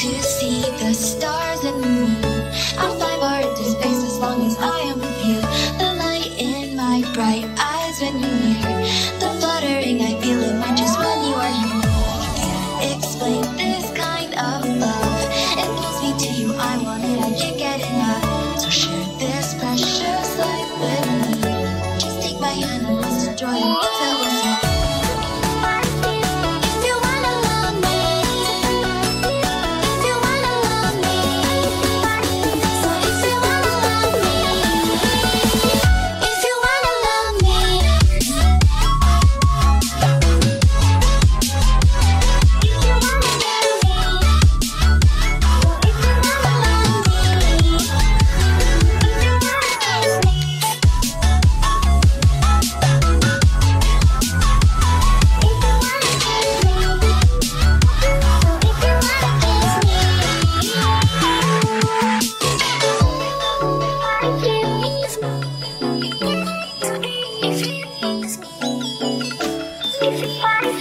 to see the stars and the moon. I'll fly far into space as long as I am with you. The light in my bright eyes when you're near. The fluttering I feel it mine just when you are here. Explain this kind of love. It pulls me to you. I want it. I can't get enough. So share this precious life with me. Just take my hand and let's enjoy the It's きっ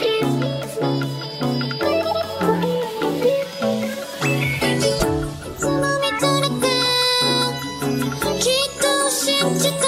と信じた